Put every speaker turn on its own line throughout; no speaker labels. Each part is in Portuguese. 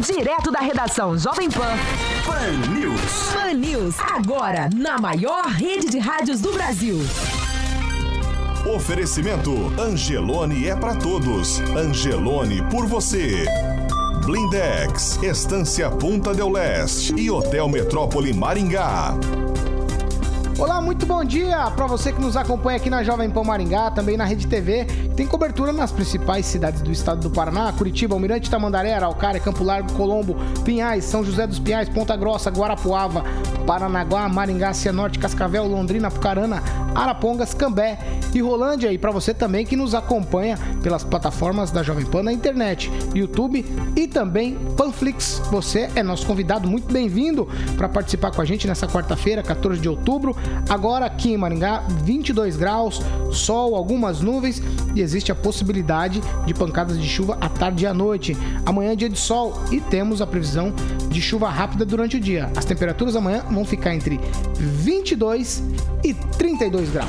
Direto da redação Jovem Pan.
Pan News.
Pan News, agora na maior rede de rádios do Brasil.
Oferecimento Angelone é para todos. Angelone por você. Blindex, Estância Punta del Leste e Hotel Metrópole Maringá.
Olá, muito bom dia para você que nos acompanha aqui na Jovem Pan Maringá, também na Rede TV. Tem cobertura nas principais cidades do estado do Paraná: Curitiba, Almirante Tamandaré, Araucária, Campo Largo, Colombo, Pinhais, São José dos Pinhais, Ponta Grossa, Guarapuava, Paranaguá, Maringá, Cianorte, Cascavel, Londrina, Pucarana, Arapongas, Cambé e Rolândia. E para você também que nos acompanha pelas plataformas da Jovem Pan na internet, YouTube e também Panflix. Você é nosso convidado, muito bem-vindo para participar com a gente nessa quarta-feira, 14 de outubro. Agora aqui em Maringá, 22 graus, sol, algumas nuvens e existe a possibilidade de pancadas de chuva à tarde e à noite. Amanhã é dia de sol e temos a previsão de chuva rápida durante o dia. As temperaturas amanhã vão ficar entre 22 e 32 graus.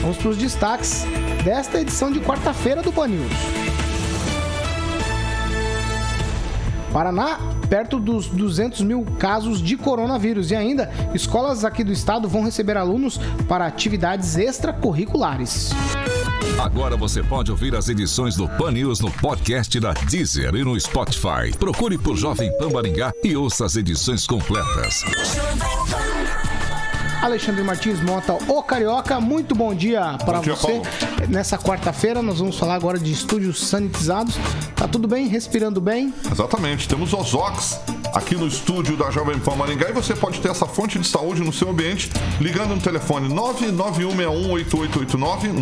Vamos para os destaques desta edição de quarta-feira do Pan. Paraná, perto dos 200 mil casos de coronavírus. E ainda, escolas aqui do estado vão receber alunos para atividades extracurriculares.
Agora você pode ouvir as edições do Pan News no podcast da Deezer e no Spotify. Procure por Jovem Pan Maringá e ouça as edições completas.
Alexandre Martins Mota, o Carioca, muito bom dia para você.
Paulo.
Nessa quarta-feira nós vamos falar agora de estúdios sanitizados. Tá tudo bem? Respirando bem?
Exatamente, temos Ozox aqui no estúdio da Jovem Pan Maringá e você pode ter essa fonte de saúde no seu ambiente ligando no telefone 991618889,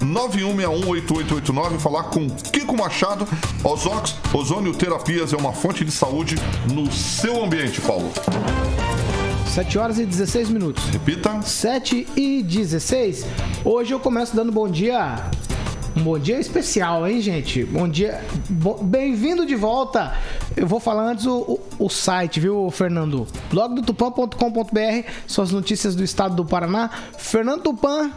991618889, falar com Kiko Machado. Ozox, Ozônio Terapias é uma fonte de saúde no seu ambiente, Paulo.
7 horas e 16 minutos.
Repita.
7 e 16. Hoje eu começo dando bom dia. Um bom dia especial, hein, gente? Bom dia. Bem-vindo de volta. Eu vou falar antes o, o- o site, viu, Fernando? são as notícias do estado do Paraná. Fernando Tupan,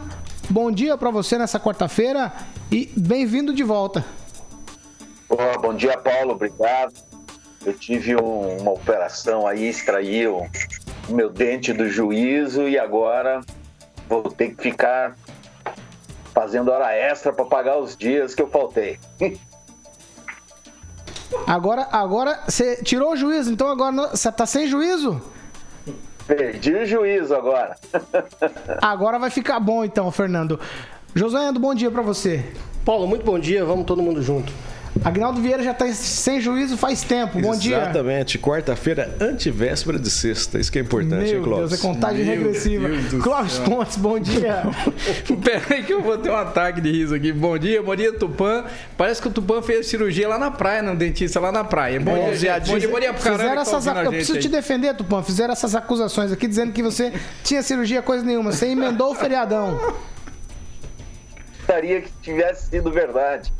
bom dia pra você nessa quarta-feira e bem-vindo de volta.
Boa, bom dia, Paulo. Obrigado. Eu tive um- uma operação aí, extraí o meu dente do juízo e agora vou ter que ficar fazendo hora extra para pagar os dias que eu faltei.
Agora, agora você tirou o juízo, então agora não- você tá sem juízo?
Perdi o juízo agora.
Agora vai ficar bom então, Fernando. Josué, bom dia pra você.
Paulo, muito bom dia, vamos todo mundo junto.
Agnaldo Vieira já tá sem juízo faz tempo. Bom dia.
Exatamente, quarta-feira, antivéspera de sexta. Isso que é importante, hein,
Meu
Clóvis?
Deus, é contagem
Meu
regressiva. Clóvis
céu.
Pontes, bom dia.
Pera aí que eu vou ter um ataque de riso aqui. Bom dia, bom dia, Tupã. Parece que o Tupã fez cirurgia lá na praia, no dentista lá na praia. Bom dia, gente. Bom dia, bom dia pro caramba tá
essas,
ouvindo a
eu preciso
aí.
te defender, Tupã. Fizeram essas acusações aqui dizendo que você tinha cirurgia coisa nenhuma. Você emendou o feriadão.
Gostaria que tivesse sido verdade.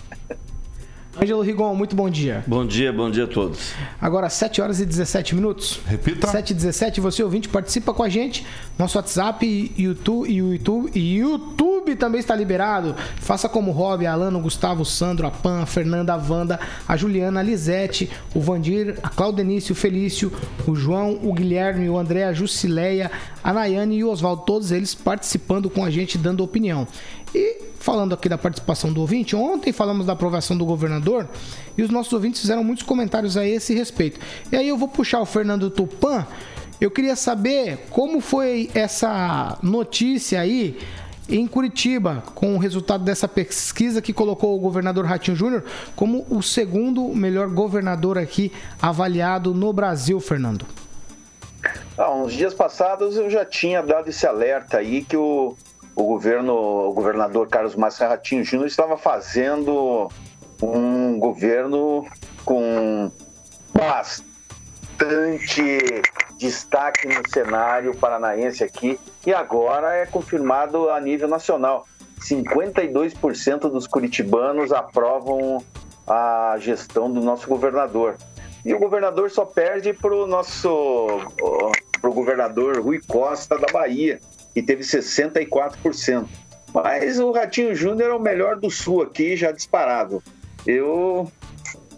Ângelo Rigon, muito bom dia.
Bom dia, bom dia a todos.
Agora 7 horas e 17 minutos.
Repita.
7 e 17, você ouvinte, participa com a gente. Nosso WhatsApp e YouTube, e o YouTube, e YouTube também está liberado. Faça como o Rob, a Alano, o Gustavo, o Sandro, a Pan, a Fernanda, a Wanda, a Juliana, a Lisete, o Vandir, a Claudenice, o Felício, o João, o Guilherme, o André, a Jusileia, a Nayane e o Oswaldo, todos eles participando com a gente, dando opinião. E falando aqui da participação do ouvinte, ontem falamos da aprovação do governador e os nossos ouvintes fizeram muitos comentários a esse respeito. E aí eu vou puxar o Fernando Tupan. Eu queria saber como foi essa notícia aí em Curitiba, com o resultado dessa pesquisa que colocou o governador Ratinho Júnior como o segundo melhor governador aqui avaliado no Brasil, Fernando.
Há uns dias passados eu já tinha dado esse alerta aí que o, o governo, o governador Carlos Massa Ratinho Júnior estava fazendo um governo com bastante destaque no cenário paranaense aqui e agora é confirmado a nível nacional. 52% dos curitibanos aprovam a gestão do nosso governador. E o governador só perde para o nosso pro governador Rui Costa da Bahia, que teve 64%. Mas o Ratinho Júnior é o melhor do Sul aqui, já disparado. Eu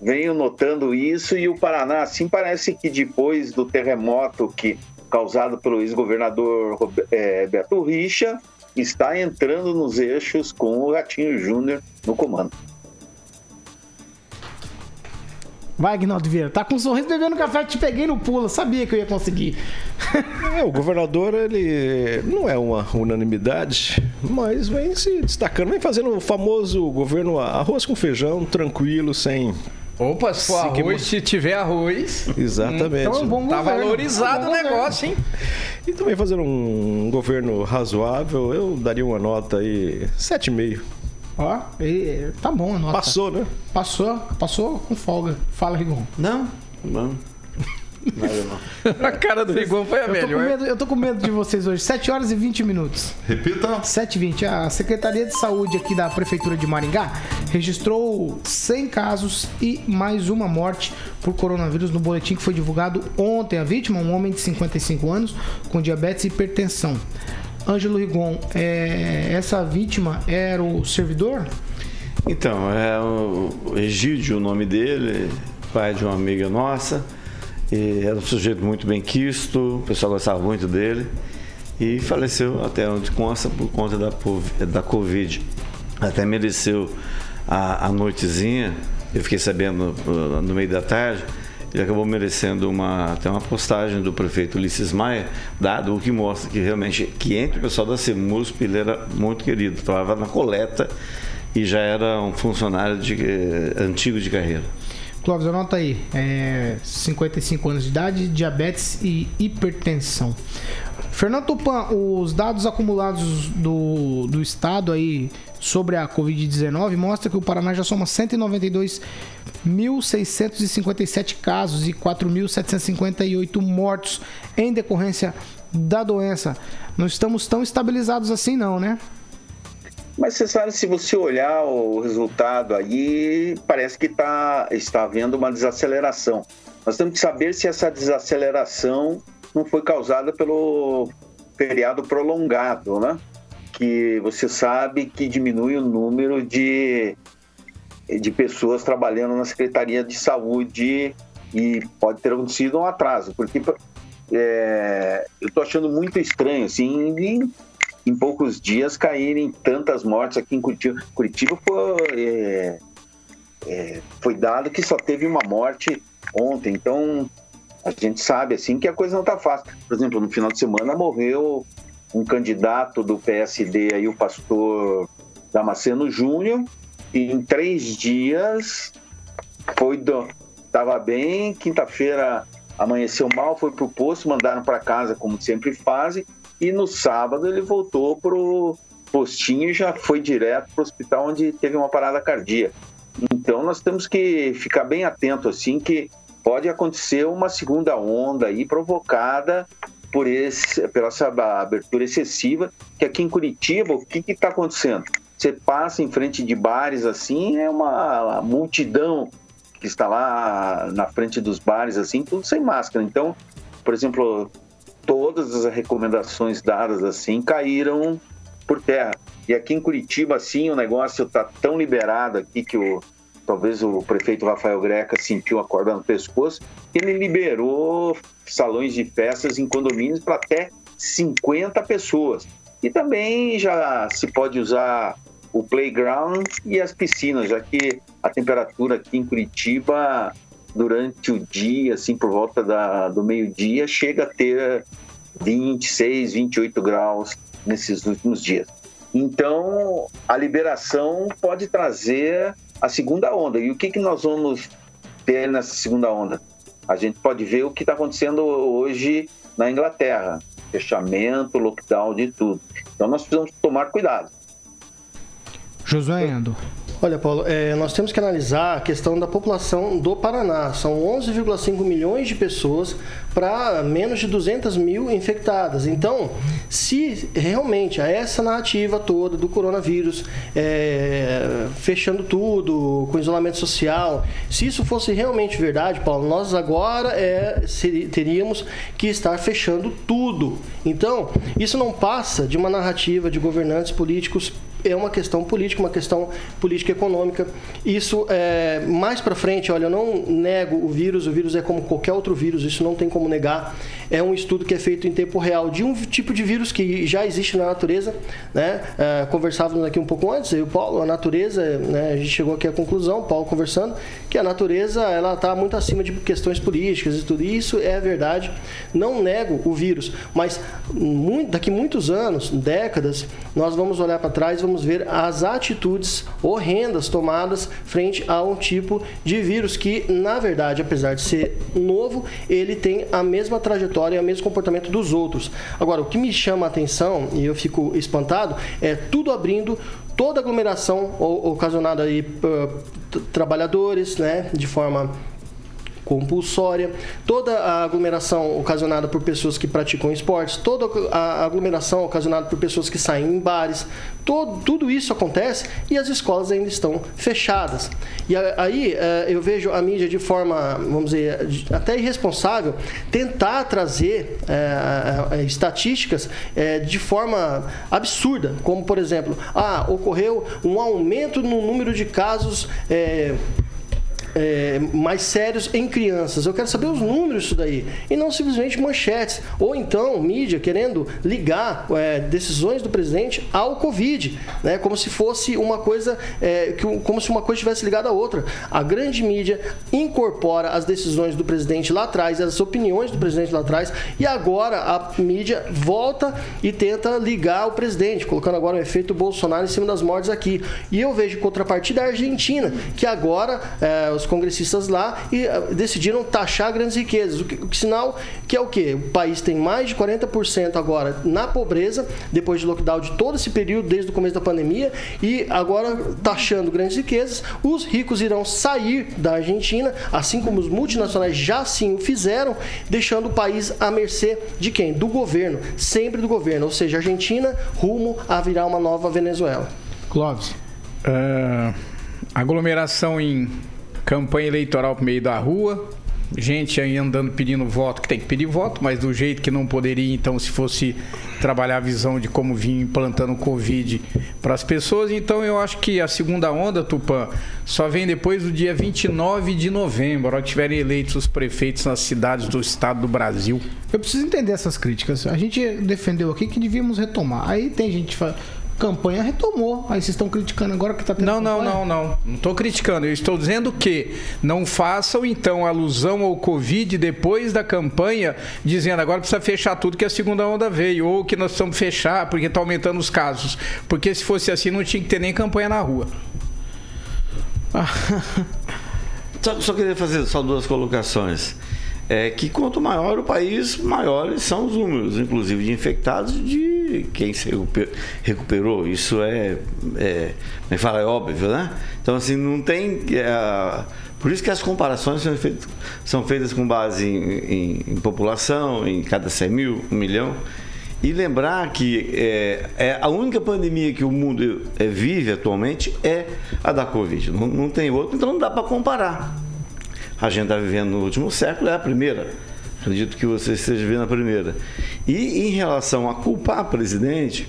venho notando isso e o Paraná, assim, parece que depois do terremoto que causado pelo ex-governador é, Beto Richa, está entrando nos eixos com o Ratinho Júnior no comando.
Vai, Agnaldo Vieira. Tá com um sorriso bebendo café, te peguei no pulo. Sabia que eu ia conseguir.
É, o governador, ele não é uma unanimidade, mas vem se destacando, vem fazendo o famoso governo arroz com feijão, tranquilo, sem
Opa, se for arroz, se tiver arroz.
Exatamente. Então,
é um bom tá governo. valorizado é um o negócio, hein?
E também fazendo um governo razoável, eu daria uma nota aí 7,5.
Ó, tá bom a nota.
Passou, né?
Passou, passou com folga. Fala, Rigon.
Não, não.
Nada não. A cara do Rigon foi a
eu
melhor.
Tô medo, eu tô com medo de vocês hoje. 7 horas e 20 minutos.
Repita.
7 e 20. A Secretaria de Saúde aqui da Prefeitura de Maringá registrou 100 casos e mais uma morte por coronavírus no boletim que foi divulgado ontem. A vítima, um homem de 55 anos com diabetes e hipertensão. Ângelo Rigon, é, essa vítima era o servidor?
Então, é o Egídio o nome dele, pai de uma amiga nossa. Era um sujeito muito bem quisto, o pessoal gostava muito dele. E faleceu até onde consta por conta da, da Covid. Até mereceu a, a noitezinha, eu fiquei sabendo no, no meio da tarde, ele acabou merecendo uma, até uma postagem do prefeito Ulisses Maia, dado o que mostra que realmente, que entre o pessoal da CEMUSP ele era muito querido, trabalhava na coleta e já era um funcionário de, eh, antigo de carreira.
Clóvis, anota aí. É, 55 anos de idade, diabetes e hipertensão. Fernando Tupan, os dados acumulados do, do estado aí sobre a Covid-19 mostra que o Paraná já soma 192.657 casos e 4.758 mortos em decorrência da doença. Não estamos tão estabilizados assim não, né?
Mas você sabe, se você olhar o resultado aí, parece que tá, está havendo uma desaceleração. Nós temos que saber se essa desaceleração não foi causada pelo feriado prolongado, né? Que você sabe que diminui o número de, de pessoas trabalhando na Secretaria de Saúde e pode ter acontecido um atraso, porque é, eu estou achando muito estranho, assim, em poucos dias caírem tantas mortes aqui em Curitiba. Curitiba foi, é, é, foi dado que só teve uma morte ontem, então a gente sabe assim que a coisa não está fácil. Por exemplo, no final de semana morreu um candidato do PSD, aí, o pastor Damasceno Júnior, em três dias foi do, tava bem, quinta-feira amanheceu mal, foi pro posto, mandaram para casa como sempre fazem, e no sábado ele voltou pro postinho e já foi direto pro hospital onde teve uma parada cardíaca. Então nós temos que ficar bem atento assim que pode acontecer uma segunda onda aí provocada por esse, pela essa abertura excessiva que aqui em Curitiba o que está acontecendo? Você passa em frente de bares assim é uma multidão que está lá na frente dos bares assim tudo sem máscara. Então, por exemplo, todas as recomendações dadas assim caíram por terra. E aqui em Curitiba, assim, o negócio está tão liberado aqui que o, talvez o prefeito Rafael Greca sentiu a corda no pescoço, ele liberou salões de festas em condomínios para até 50 pessoas. E também já se pode usar o playground e as piscinas, já que a temperatura aqui em Curitiba durante o dia, assim, por volta da, do meio-dia, chega a ter 26, 28 graus nesses últimos dias. Então, a liberação pode trazer a segunda onda. E o que, que nós vamos ter nessa segunda onda? A gente pode ver o que está acontecendo hoje na Inglaterra: fechamento, lockdown de tudo. Então, nós precisamos tomar cuidado.
Josué Endo.
Olha, Paulo, é, nós temos que analisar a questão da população do Paraná. São 11,5 milhões de pessoas para menos de 200 mil infectadas. Então, se realmente essa narrativa toda do coronavírus, é, fechando tudo, com isolamento social, se isso fosse realmente verdade, Paulo, nós agora é, teríamos que estar fechando tudo. Então, isso não passa de uma narrativa de governantes políticos é uma questão política, uma questão política econômica. Isso é mais para frente, olha, eu não nego o vírus, o vírus é como qualquer outro vírus, isso não tem como negar. É um estudo que é feito em tempo real de um tipo de vírus que já existe na natureza, né? É, conversávamos aqui um pouco antes, eu e o Paulo, a natureza, né? a gente chegou aqui à conclusão, Paulo conversando, que a natureza ela está muito acima de questões políticas e tudo isso é verdade. Não nego o vírus, mas muito, daqui muitos anos, décadas, nós vamos olhar para trás, vamos ver as atitudes horrendas tomadas frente a um tipo de vírus que, na verdade, apesar de ser novo, ele tem a mesma trajetória e o mesmo comportamento dos outros. Agora, o que me chama a atenção e eu fico espantado é tudo abrindo toda aglomeração ocasionada aí por trabalhadores, né, de forma compulsória, toda a aglomeração ocasionada por pessoas que praticam esportes, toda a aglomeração ocasionada por pessoas que saem em bares, todo, tudo isso acontece e as escolas ainda estão fechadas. E aí eh, eu vejo a mídia de forma, vamos dizer, até irresponsável, tentar trazer é, estatísticas é, de forma absurda, como por exemplo, ah, ocorreu um aumento no número de casos. É, é, mais sérios em crianças. Eu quero saber os números disso daí. E não simplesmente manchetes. Ou então, mídia querendo ligar é, decisões do presidente ao Covid, né? Como se fosse uma coisa, é, que, como se uma coisa estivesse ligada à outra. A grande mídia incorpora as decisões do presidente lá atrás, as opiniões do presidente lá atrás, e agora a mídia volta e tenta ligar o presidente, colocando agora o efeito Bolsonaro em cima das mortes aqui. E eu vejo contrapartida a Argentina, que agora é, os congressistas lá e uh, decidiram taxar grandes riquezas. O que, o que sinal que é o quê? O país tem mais de 40% agora na pobreza, depois de lockdown de todo esse período, desde o começo da pandemia, e agora taxando grandes riquezas, os ricos irão sair da Argentina, assim como os multinacionais já sim o fizeram, deixando o país à mercê de quem? Do governo, sempre do governo, ou seja, Argentina rumo a virar uma nova Venezuela.
Clóvis. Uh, aglomeração em campanha eleitoral por meio da rua, gente aí andando pedindo voto, que tem que pedir voto, mas do jeito que não poderia, então, se fosse trabalhar a visão de como vinha implantando o Covid para as pessoas. Então, eu acho que a segunda onda, Tupã, só vem depois do dia 29 de novembro, hora que tiverem eleitos os prefeitos nas cidades do estado do Brasil.
Eu preciso entender essas críticas. A gente defendeu aqui que devíamos retomar. Aí tem gente campanha retomou. Aí vocês estão criticando agora que está tendo.
Não,
campanha?
não, não, não. Não estou criticando. Eu estou dizendo que não façam então alusão ao Covid depois da campanha, dizendo agora precisa fechar tudo que a segunda onda veio, ou que nós precisamos fechar porque está aumentando os casos. Porque se fosse assim, não tinha que ter nem campanha na rua.
só, só queria fazer só duas colocações é que quanto maior o país, maiores são os números, inclusive de infectados de quem se recuperou. Isso é, é, me é fala, é óbvio, né? Então, assim, não tem. É, por isso que as comparações são feitas, são feitas com base em, em, em, população, em cada 100 mil, um milhão. E lembrar que é, é, a única pandemia que o mundo é, vive atualmente é a da Covid. Não, não tem outra, então não dá para comparar a gente está vivendo no último século é a primeira. Acredito que você esteja vivendo a primeira. E em relação a culpar presidente,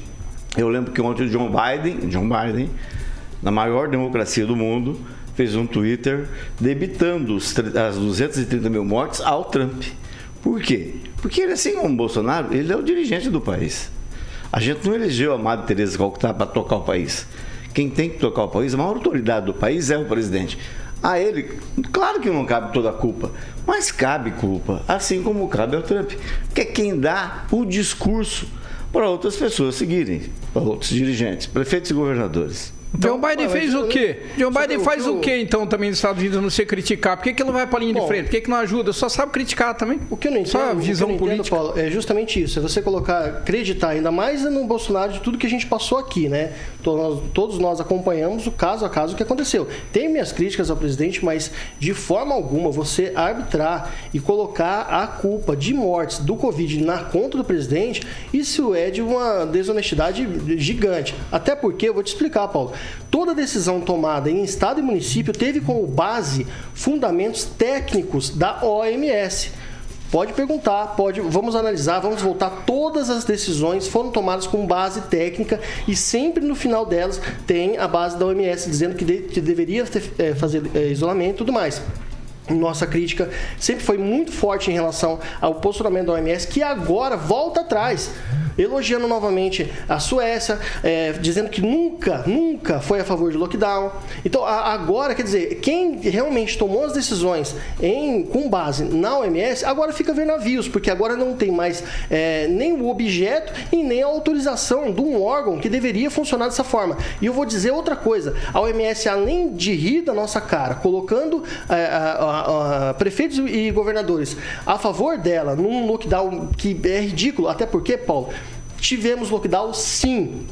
eu lembro que ontem o John Biden, John Biden, na maior democracia do mundo, fez um Twitter debitando os, as 230 mil mortes ao Trump. Por quê? Porque ele, assim como Bolsonaro, ele é o dirigente do país. A gente não elegeu a Madre Teresa Calcutá para tocar o país. Quem tem que tocar o país, a maior autoridade do país é o presidente a ele, claro que não cabe toda a culpa, mas cabe culpa, assim como cabe ao Trump, que é quem dá o discurso para outras pessoas seguirem, para outros dirigentes, prefeitos e governadores.
Então, John Biden fez o quê? John Biden faz o quê, então, também nos Estados Unidos, não ser criticar? Por que, que ele não vai para a linha Bom, de frente? Por que, que não ajuda? Só sabe criticar também.
O que eu não entendo, Só a visão entendo, política. Paulo, é justamente isso. É você colocar, acreditar ainda mais no Bolsonaro de tudo que a gente passou aqui, né? Todos, todos nós acompanhamos o caso a caso que aconteceu. Tem minhas críticas ao presidente, mas de forma alguma você arbitrar e colocar a culpa de mortes do Covid na conta do presidente, isso é de uma desonestidade gigante. Até porque, eu vou te explicar, Paulo. Toda decisão tomada em estado e município teve como base fundamentos técnicos da OMS. Pode perguntar, pode, vamos analisar, vamos voltar. Todas as decisões foram tomadas com base técnica e sempre no final delas tem a base da OMS dizendo que, de, que deveria ter, é, fazer é, isolamento e tudo mais nossa crítica sempre foi muito forte em relação ao posicionamento da OMS, que agora volta atrás elogiando novamente a Suécia, é, dizendo que nunca, nunca foi a favor de lockdown. Então, a, agora, quer dizer, quem realmente tomou as decisões em, com base na OMS, agora fica ver navios, porque agora não tem mais é, nem o objeto e nem a autorização de um órgão que deveria funcionar dessa forma. E eu vou dizer outra coisa: a OMS, além de rir da nossa cara, colocando é, a, a, prefeitos e governadores a favor dela num lockdown que é ridículo, até porque, Paulo, Tivemos lockdown? Sim.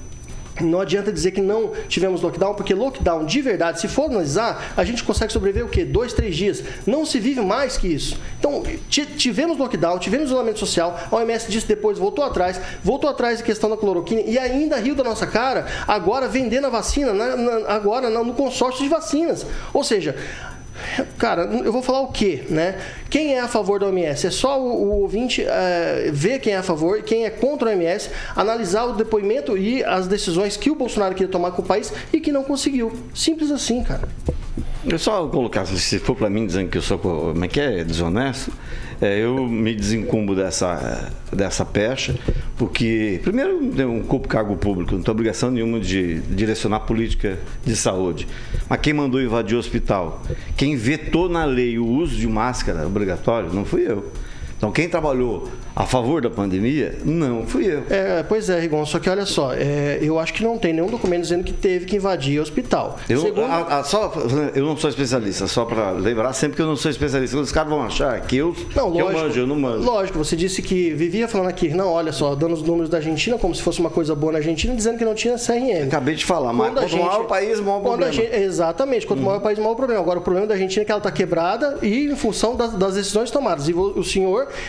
Não adianta dizer que não tivemos lockdown, porque lockdown de verdade, se for analisar, a gente consegue sobreviver o quê? Dois, três dias. Não se vive mais que isso. Então, tivemos lockdown, tivemos isolamento social, a OMS disse depois, voltou atrás, voltou atrás da questão da cloroquina e ainda riu da nossa cara, agora vendendo a vacina, na, na, agora no consórcio de vacinas. Ou seja, Cara, eu vou falar o quê, né? Quem é a favor da OMS? É só o, o ouvinte é, ver quem é a favor, quem é contra a OMS, analisar o depoimento e as decisões que o Bolsonaro queria tomar com o país e que não conseguiu. Simples assim, cara.
Eu só colocar, se for para mim dizendo que eu sou como é que é, desonesto, é, eu me desencumbo dessa, dessa pecha, porque, primeiro, um culpo cargo público, não tenho obrigação nenhuma de direcionar política de saúde. Mas quem mandou invadir o hospital? Quem vetou na lei o uso de máscara obrigatório não fui eu. Então, quem trabalhou a favor da pandemia, não fui eu.
É, pois é, Rigon, só que olha só, é, eu acho que não tem nenhum documento dizendo que teve que invadir o hospital.
Eu, Segundo... a, a, só, eu não sou especialista, só para lembrar sempre que eu não sou especialista. Os caras vão achar que eu,
não,
que lógico, eu manjo, eu não manjo.
Lógico, você disse que vivia falando aqui, não, olha só, dando os números da Argentina como se fosse uma coisa boa na Argentina, dizendo que não tinha CRM.
Acabei de falar, mas quanto gente, maior o país, maior o problema.
Gente, exatamente, quanto hum. maior o país, maior o problema. Agora, o problema da Argentina é que ela está quebrada e em função das, das decisões tomadas. E o, o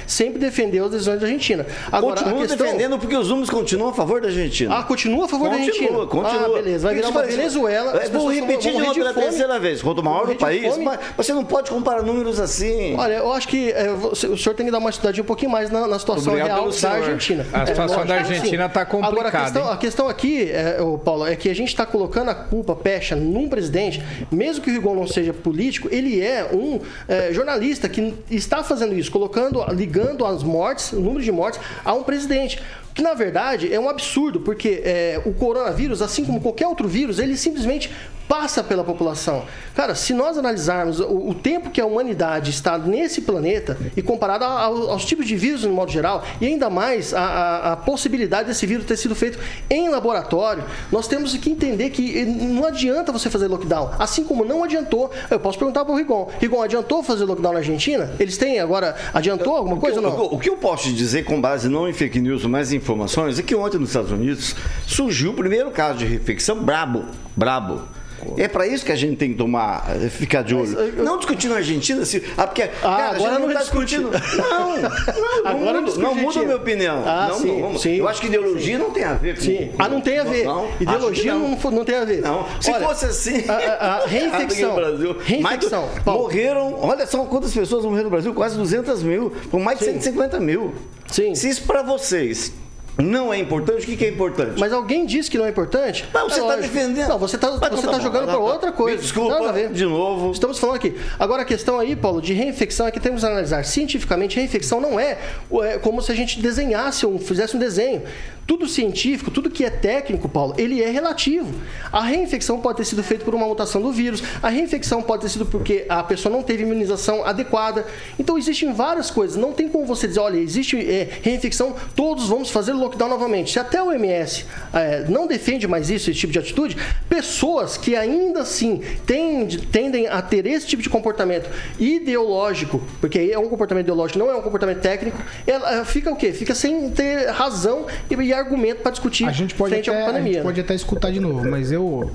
sempre defendeu as decisões da Argentina.
Agora, continua questão... defendendo porque os números continuam a favor da Argentina.
Ah, continua a favor
continua,
da Argentina?
Continua,
Ah, beleza. Vai virar uma Venezuela.
É, vou repetir de novo pela terceira vez. Quanto maior o país, mas você não pode comparar números assim.
Olha, eu acho que é, o senhor tem que dar uma estudadinha um pouquinho mais na, na situação
Obrigado
real da Argentina.
A situação é, da Argentina está complicada.
Agora, a questão, a questão aqui, é, Paulo, é que a gente está colocando a culpa, pecha, num presidente, mesmo que o Rigon não seja político, ele é um é, jornalista que está fazendo isso, colocando, ligando as mortes, o número de mortes, a um presidente. Que na verdade é um absurdo, porque é, o coronavírus, assim como qualquer outro vírus, ele simplesmente passa pela população. Cara, se nós analisarmos o, o tempo que a humanidade está nesse planeta e comparado ao, aos tipos de vírus no modo geral, e ainda mais a, a, possibilidade desse vírus ter sido feito em laboratório, nós temos que entender que não adianta você fazer lockdown. Assim como não adiantou, eu posso perguntar para o Rigon. Rigon, adiantou fazer lockdown na Argentina? Eles têm agora, adiantou alguma coisa
ou
não?
O, que eu posso dizer com base não em fake news, mas em informações, é que ontem nos Estados Unidos surgiu o primeiro caso de refeição brabo, brabo. É para isso que a gente tem que tomar, eh, ficar de olho. Eu... Não discutindo a Argentina, se, ah, porque ah,
cara, agora não está discutindo.
Não, não, agora não, não muda a minha opinião.
Ah,
não,
sim,
não,
sim,
eu acho que ideologia
sim.
não tem a ver com.
Sim. Ah, não tem a ver. Não, ideologia não. Não, não tem a ver.
Não. Se olha, fosse assim.
A, a, a reinfecção.
Brasil,
reinfecção.
morreram. Olha só quantas pessoas morreram no Brasil, quase 200 mil, com mais de sim. 150 mil.
Sim.
Se isso para vocês não é importante, o que, é importante?
Mas alguém disse que não é importante?
Mas você está é defendendo.
Não, você está você tá, tá jogando para outra coisa.
desculpa, de novo.
Estamos falando aqui. Agora a questão aí, Paulo, de reinfecção é que temos que analisar. Cientificamente, reinfecção não é, é como se a gente desenhasse, ou fizesse um desenho. Tudo científico, tudo que é técnico, Paulo, ele é relativo. A reinfecção pode ter sido feita por uma mutação do vírus, a reinfecção pode ter sido porque a pessoa não teve imunização adequada. Então existem várias coisas. Não tem como você dizer, olha, existe é, reinfecção, todos vamos fazer lockdown novamente. Se até o OMS é, não defende mais isso, esse tipo de atitude, pessoas que ainda assim tendem, tendem a ter esse tipo de comportamento ideológico, porque é um comportamento ideológico, não é um comportamento técnico, ela fica o quê? Fica sem ter razão e argumento para discutir
a gente pode
frente
até,
à pandemia. A
gente pode até escutar de novo, mas eu,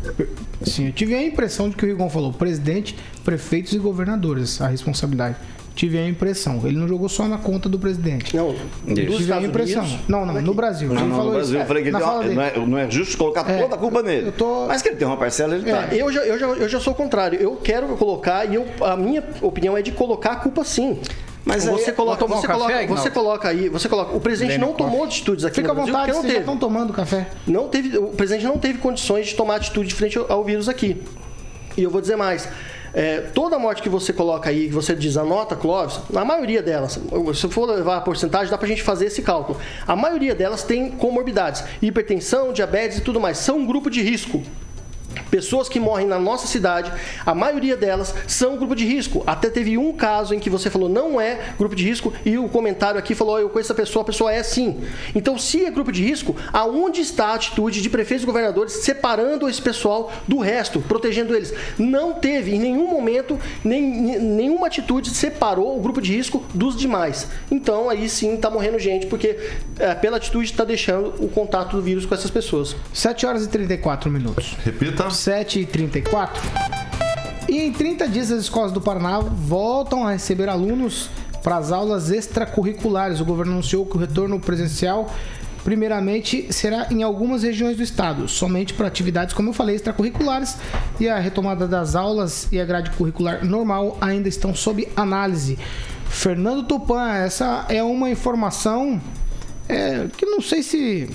assim, eu tive a impressão de que o Rigon falou presidente, prefeitos e governadores, a responsabilidade tive a impressão. Ele não jogou só na conta do presidente.
Não,
tive a impressão. Unidos, não, não, no Brasil.
Não, não, no Brasil. Eu falei que ele não, é, não é justo colocar é, toda a culpa nele. Tô... Mas que ele tem uma parcela, ele é, tá.
Eu já, eu, já, eu já sou o contrário. Eu quero colocar, e eu, a minha opinião é de colocar a culpa sim. Mas você coloca,
tomar um
você,
café,
coloca,
Ignaldo?
você coloca aí, você coloca. O presidente não tomou atitudes aqui
Fica à
no Brasil,
vontade,
porque não
vocês estão tomando café.
Não teve, o presidente não teve condições de tomar atitude frente ao, ao vírus aqui. E eu vou dizer mais. é, toda morte que você coloca aí, que você diz anota, Clóvis, a maioria delas, se for levar a porcentagem, dá pra gente fazer esse cálculo. A maioria delas tem comorbidades, hipertensão, diabetes e tudo mais. São um grupo de risco. Pessoas que morrem na nossa cidade, a maioria delas são grupo de risco. Até teve um caso em que você falou não é grupo de risco e o comentário aqui falou eu conheço essa pessoa, a pessoa é sim. Então, se é grupo de risco, aonde está a atitude de prefeitos e governadores separando esse pessoal do resto, protegendo eles? Não teve em nenhum momento nem, nenhuma atitude separou o grupo de risco dos demais. Então, aí sim está morrendo gente porque é, pela atitude está deixando o contato do vírus com essas pessoas.
7 horas e 34 minutos.
Repita.
7 e 34. E em 30 dias as escolas do Paraná voltam a receber alunos para as aulas extracurriculares. O governo anunciou que o retorno presencial primeiramente será em algumas regiões do estado, somente para atividades, como eu falei, extracurriculares, e a retomada das aulas e a grade curricular normal ainda estão sob análise. Fernando Tupan, essa é uma informação é, que não sei se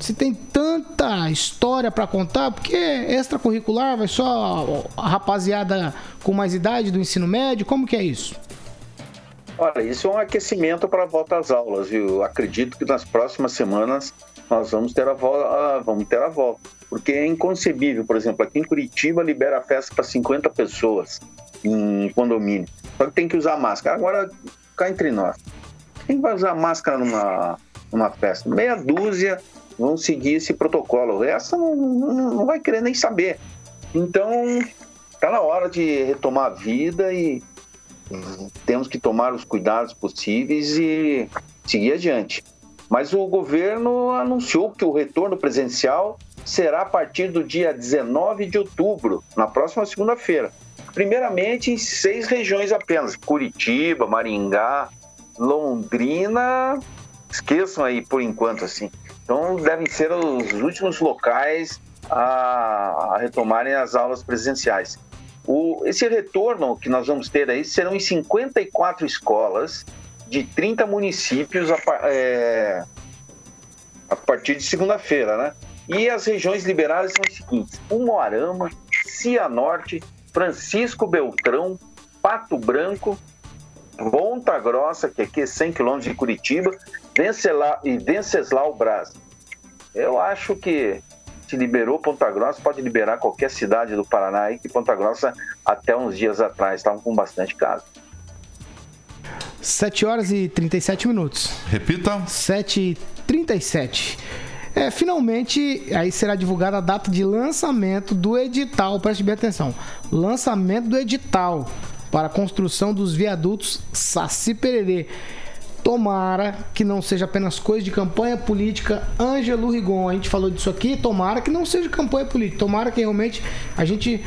se tem tanta história para contar, porque extracurricular vai só a rapaziada com mais idade do ensino médio, como que é isso?
Olha, isso é um aquecimento para a volta às aulas, viu? Acredito que nas próximas semanas nós vamos ter a volta, vamos ter a volta. Porque é inconcebível, por exemplo, aqui em Curitiba libera a festa para 50 pessoas em condomínio. Só que tem que usar máscara. Agora, cá entre nós. Quem vai usar máscara numa, numa festa? Meia dúzia vão seguir esse protocolo. O resto não, não, não vai querer nem saber. Então, está na hora de retomar a vida e temos que tomar os cuidados possíveis e seguir adiante. Mas o governo anunciou que o retorno presencial será a partir do dia 19 de outubro, na próxima segunda-feira. Primeiramente em seis regiões apenas: Curitiba, Maringá, Londrina. Esqueçam aí por enquanto assim. Então devem ser os últimos locais a, a retomarem as aulas presenciais. O, esse retorno que nós vamos ter aí serão em 54 escolas de 30 municípios a, é, a partir de segunda-feira, né? E as regiões liberadas são as seguintes: Umuarama, Cianorte, Francisco Beltrão, Pato Branco, Ponta Grossa, que aqui é 100 quilômetros de Curitiba, Venceslau, e Venceslau Braz. Eu acho que se liberou Ponta Grossa, pode liberar qualquer cidade do Paraná aí, que Ponta Grossa até uns dias atrás estavam com bastante casos.
7 horas e 37 minutos.
Repita.
7 e 37. É, finalmente, aí será divulgada a data de lançamento do edital. Preste bem atenção. Lançamento do edital para a construção dos viadutos Saci Pererê. Tomara que não seja apenas coisa de campanha política. Ângelo Rigon, a gente falou disso aqui. Tomara que não seja campanha política. Tomara que realmente a gente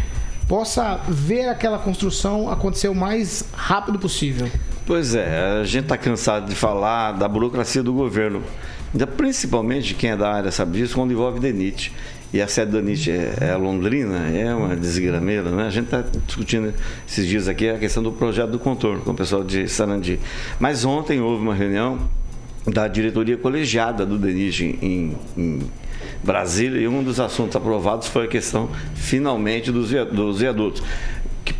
possa ver aquela construção acontecer o mais rápido possível.
Pois é, a gente está cansado de falar da burocracia do governo. Principalmente quem é da área sabe disso, quando envolve DENIT. E a sede da DENIT é, é Londrina, é uma desgrameira, né? A gente está discutindo esses dias aqui a questão do projeto do contorno com o pessoal de Sarandi. Mas ontem houve uma reunião da diretoria colegiada do DENIT em, em Brasília e um dos assuntos aprovados foi a questão, finalmente, dos, dos viadutos.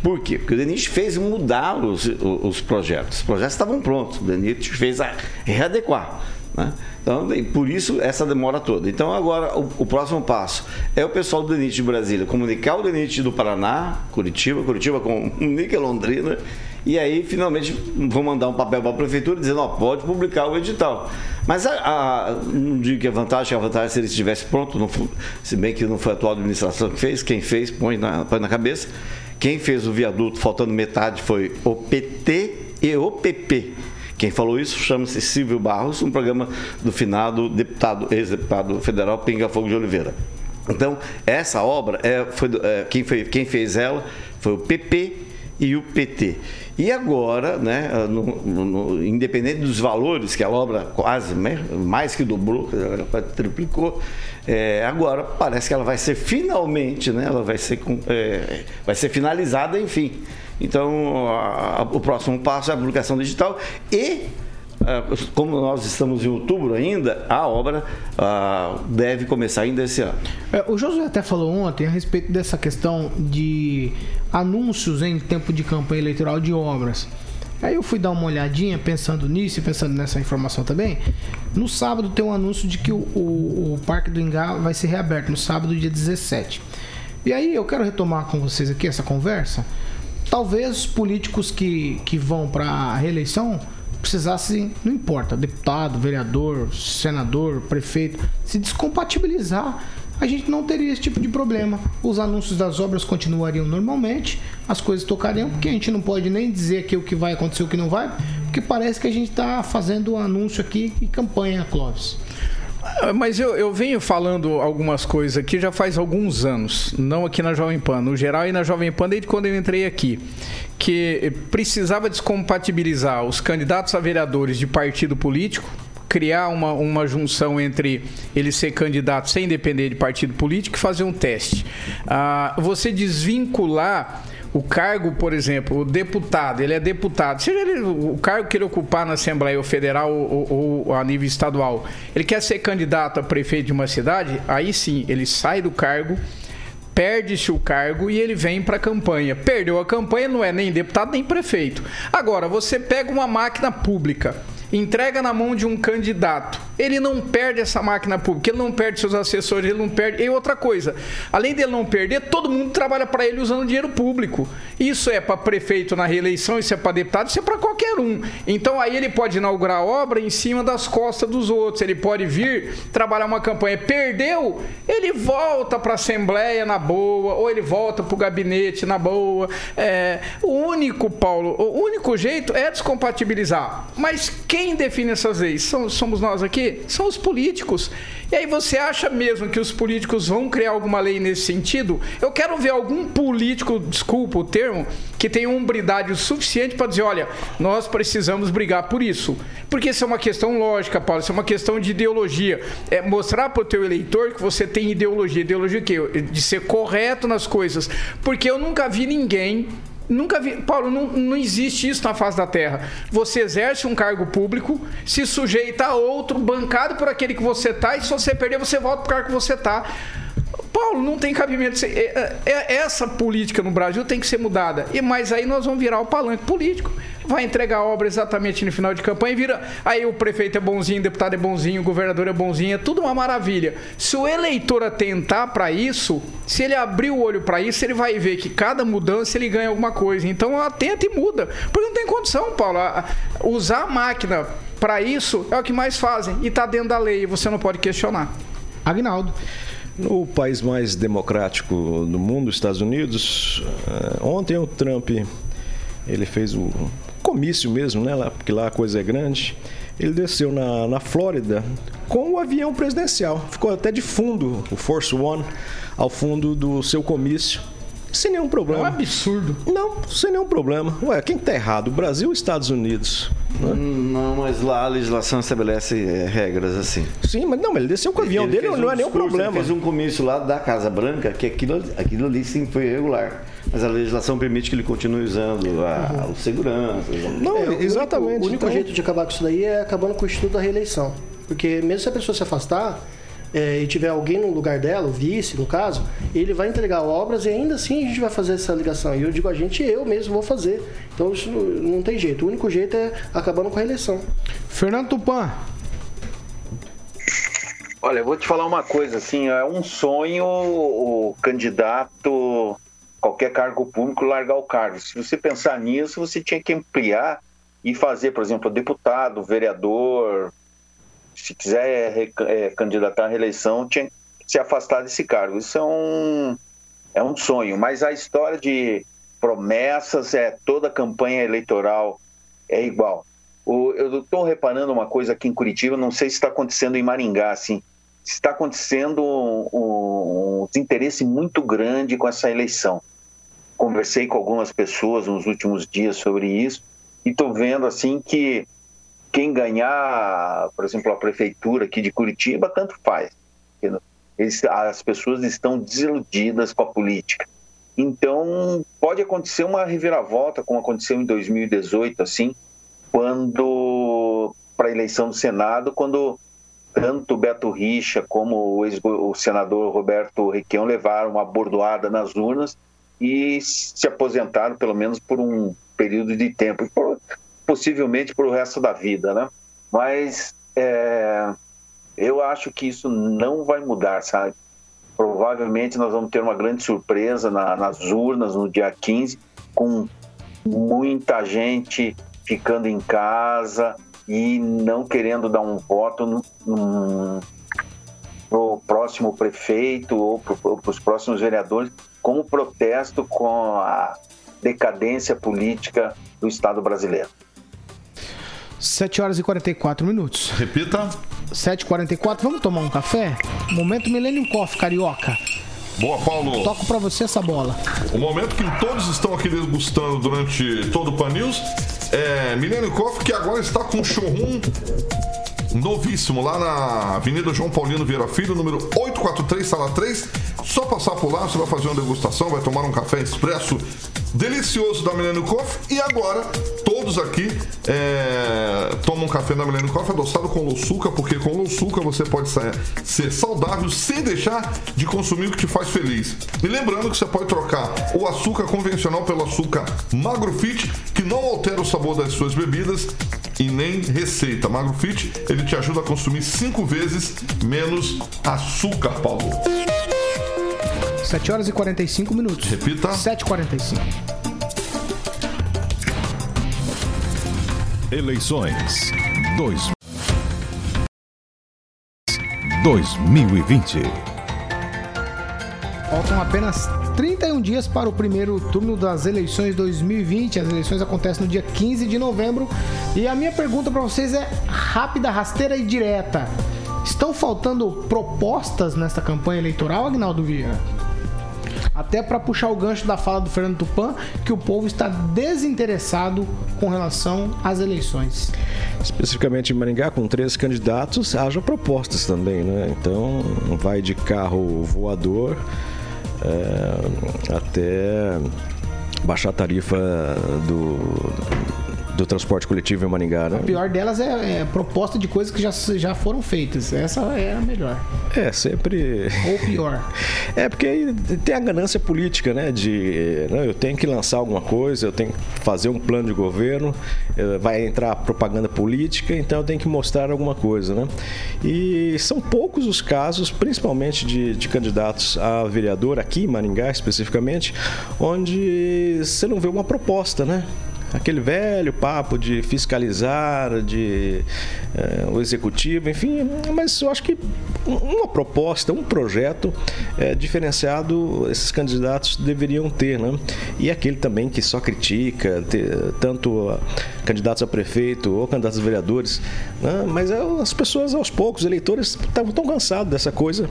Por quê? Porque o DENIT fez mudar os, os projetos. Os projetos estavam prontos, o DENIT fez readequar. Né? Então, por isso, essa demora toda. Então, agora, o, o, próximo passo é o pessoal do DENIT de Brasília comunicar o DENIT do Paraná, Curitiba, Curitiba comunica Londrina, e aí, finalmente, vão mandar um papel para a prefeitura dizendo, ó, pode publicar o edital. Mas a, a, não digo que a vantagem, a vantagem se ele estivesse pronto, não, se bem que não foi a atual administração que fez, quem fez, põe na, põe na cabeça. Quem fez o viaduto, faltando metade, foi o PT e o PP. Quem falou isso chama-se Silvio Barros, um programa do finado deputado, ex-deputado federal Pinga Fogo de Oliveira. Então, essa obra, é, foi, é, quem, foi, quem fez ela foi o PP e o PT. E agora, né, no, no, independente dos valores, que a obra quase né, mais que dobrou, triplicou, é, agora parece que ela vai ser finalmente, né, ela vai ser, é, vai ser finalizada, enfim. Então, a, a, o próximo passo é a publicação digital e ah, como nós estamos em outubro ainda, a obra uh, deve começar ainda esse ano.
É, o Josué até falou ontem a respeito dessa questão de anúncios em tempo de campanha eleitoral de obras. Aí eu fui dar uma olhadinha pensando nisso e pensando nessa informação também. No sábado tem um anúncio de que o, o, o Parque do Ingá vai ser reaberto no sábado, dia 17. E aí eu quero retomar com vocês aqui essa conversa. Talvez os políticos que, que vão para a reeleição precisasse, não importa, deputado, vereador, senador, prefeito, se descompatibilizar, a gente não teria esse tipo de problema. Os anúncios das obras continuariam normalmente, as coisas tocariam, porque a gente não pode nem dizer aqui o que vai acontecer, o que não vai, porque parece que a gente está fazendo um anúncio aqui e campanha, Clóvis.
Ah, mas eu, eu venho falando algumas coisas aqui já faz alguns anos, não aqui na Jovem Pan, no geral e na Jovem Pan desde quando eu entrei aqui, que precisava descompatibilizar os candidatos a vereadores de partido político, criar uma, uma junção entre ele ser candidato sem depender de partido político e fazer um teste. Ah, você desvincular o cargo, por exemplo, o deputado, ele é deputado, seja ele, o cargo que ele ocupar na Assembleia Federal ou, ou, ou, a nível estadual, ele quer ser candidato a prefeito de uma cidade, aí sim, ele sai do cargo, perde-se o cargo e ele vem para a campanha. Perdeu a campanha, não é nem deputado nem prefeito. Agora, você pega uma máquina pública entrega na mão de um candidato, ele não perde essa máquina pública, ele não perde seus assessores, ele não perde. E outra coisa, além dele não perder, todo mundo trabalha para ele usando dinheiro público. Isso é para prefeito na reeleição, isso é para deputado, isso é para qualquer um. Então aí ele pode inaugurar obra em cima das costas dos outros, ele pode vir trabalhar uma campanha. Perdeu, ele volta para a Assembleia na boa, ou ele volta para o gabinete na boa. É, o único, Paulo, o único jeito é descompatibilizar. Mas quem quem define essas leis? Somos nós aqui? São os políticos. E aí você acha mesmo que os políticos vão criar alguma lei nesse sentido? Eu quero ver algum político, desculpa o termo, que tenha umbridade suficiente para dizer, olha, nós precisamos brigar por isso. Porque isso é uma questão lógica, Paulo, isso é uma questão de ideologia. É mostrar para o teu eleitor que você tem ideologia. Ideologia o quê? De ser correto nas coisas. Porque eu nunca vi ninguém Nunca vi. Paulo, não, não existe isso na face da terra. Você exerce um cargo público, se sujeita a outro, bancado por aquele que você tá, e se você perder, você volta para o cargo que você tá. Paulo, não tem cabimento. É, é, é, essa política no Brasil tem que ser mudada. E Mas aí nós vamos virar o palanque político. Vai entregar a obra exatamente no final de campanha e vira. Aí o prefeito é bonzinho, o deputado é bonzinho, o governador é bonzinho, é tudo uma maravilha. Se o eleitor atentar para isso, se ele abrir o olho para isso, ele vai ver que cada mudança ele ganha alguma coisa. Então atenta e muda. Porque não tem condição, Paulo. Usar a máquina para isso é o que mais fazem. E está dentro da lei, você não pode questionar.
Agnaldo.
No país mais democrático do mundo, Estados Unidos, eh, ontem o Trump ele fez o comício mesmo, né? Porque lá a coisa é grande. Ele desceu na, na Flórida com o avião presidencial. Ficou até de fundo, o Force One, ao fundo do seu comício. Sem nenhum problema.
É um absurdo.
Não, sem nenhum problema. Ué, quem tá errado? O Brasil ou Estados Unidos?
Né? Não, mas lá a legislação estabelece é, regras assim.
Sim, mas não, ele desceu com o avião dele, não um é nenhum problema. Ele
fez um comício lá da Casa Branca, que aquilo, aquilo ali sim foi irregular. Mas a legislação permite que ele continue usando a, uhum. o segurança.
Não, é, exatamente. O único, o único então... jeito de acabar com isso daí é acabando com o Instituto da Reeleição. Porque mesmo se a pessoa se afastar, é, e tiver alguém no lugar dela, o vice, no caso, ele vai entregar obras e ainda assim a gente vai fazer essa ligação. E eu digo a gente, eu mesmo vou fazer. Então isso não tem jeito. O único jeito é acabando com a eleição.
Fernando Tupan.
Olha, eu vou te falar uma coisa, assim, é um sonho o candidato, qualquer cargo público, largar o cargo. Se você pensar nisso, você tinha que ampliar e fazer, por exemplo, deputado, vereador, se quiser é, candidatar à reeleição, tinha que se afastar desse cargo. Isso é um, é um sonho. Mas a história de promessas, é toda campanha eleitoral é igual. O, eu estou reparando uma coisa aqui em Curitiba, não sei se está acontecendo em Maringá, assim, está acontecendo um, um, um desinteresse muito grande com essa eleição. conversei com algumas pessoas nos últimos dias sobre isso e estou vendo assim que quem ganhar, por exemplo, a prefeitura aqui de Curitiba, tanto faz. Eles, as pessoas estão desiludidas com a política. Então, pode acontecer uma reviravolta, como aconteceu em 2018, assim, quando, para a eleição do Senado, quando tanto Beto Richa como o, o senador Roberto Requião levaram uma bordoada nas urnas e se aposentaram, pelo menos por um período de tempo, possivelmente para o resto da vida, né? Mas é, eu acho que isso não vai mudar, sabe? Provavelmente nós vamos ter uma grande surpresa na, nas urnas no dia 15, com muita gente ficando em casa e não querendo dar um voto no, pro próximo prefeito ou para os próximos vereadores, como protesto com a decadência política do Estado brasileiro.
7 horas e 44 minutos.
Repita.
7h44, vamos tomar um café? Momento Millennium Coffee, carioca.
Boa, Paulo.
Toco para você essa bola.
O momento que todos estão aqui degustando durante todo o Pan News é Millennium Coffee, que agora está com showroom novíssimo lá na Avenida João Paulino Vieira Filho, número 843, sala 3. Só passar por lá, você vai fazer uma degustação, vai tomar um café expresso delicioso da Millennium Coffee. E agora, todos aqui é, tomam café da Millennium Coffee adoçado com louçuca, porque com louçuca você pode ser saudável sem deixar de consumir o que te faz feliz. E lembrando que você pode trocar o açúcar convencional pelo açúcar Magro Fit, que não altera o sabor das suas bebidas e nem receita. Magro Fit, ele te ajuda a consumir cinco vezes menos açúcar, Paulo.
7 horas e 45 minutos.
Repita.
7h45.
Eleições 2 2020.
Faltam apenas 31 dias para o primeiro turno das eleições 2020. As eleições acontecem no dia 15 de novembro. E a minha pergunta para vocês é rápida, rasteira e direta. Estão faltando propostas nesta campanha eleitoral, Agnaldo Vieira? Até para puxar o gancho da fala do Fernando Tupan, que o povo está desinteressado com relação às eleições.
Especificamente em Maringá, com três candidatos, haja propostas também, né? Então, vai de carro voador é, até baixar a tarifa do do transporte coletivo em Maringá, né?
A pior delas é, é, proposta de coisas que já, já foram feitas. Essa é a melhor.
É, sempre.
Ou pior.
é, porque aí tem a ganância política, né? De né, eu tenho que lançar alguma coisa, eu tenho que fazer um plano de governo, eh, vai entrar propaganda política, então eu tenho que mostrar alguma coisa, né? E são poucos os casos, principalmente de, de candidatos a vereador, aqui em Maringá especificamente, onde você não vê uma proposta, né? Aquele velho papo de fiscalizar, de é, o executivo, enfim, mas eu acho que uma proposta, um projeto é, diferenciado esses candidatos deveriam ter, né? E aquele também que só critica, ter, tanto candidatos a prefeito ou candidatos a vereadores, né? mas é, as pessoas aos poucos, os eleitores estavam tão cansados dessa coisa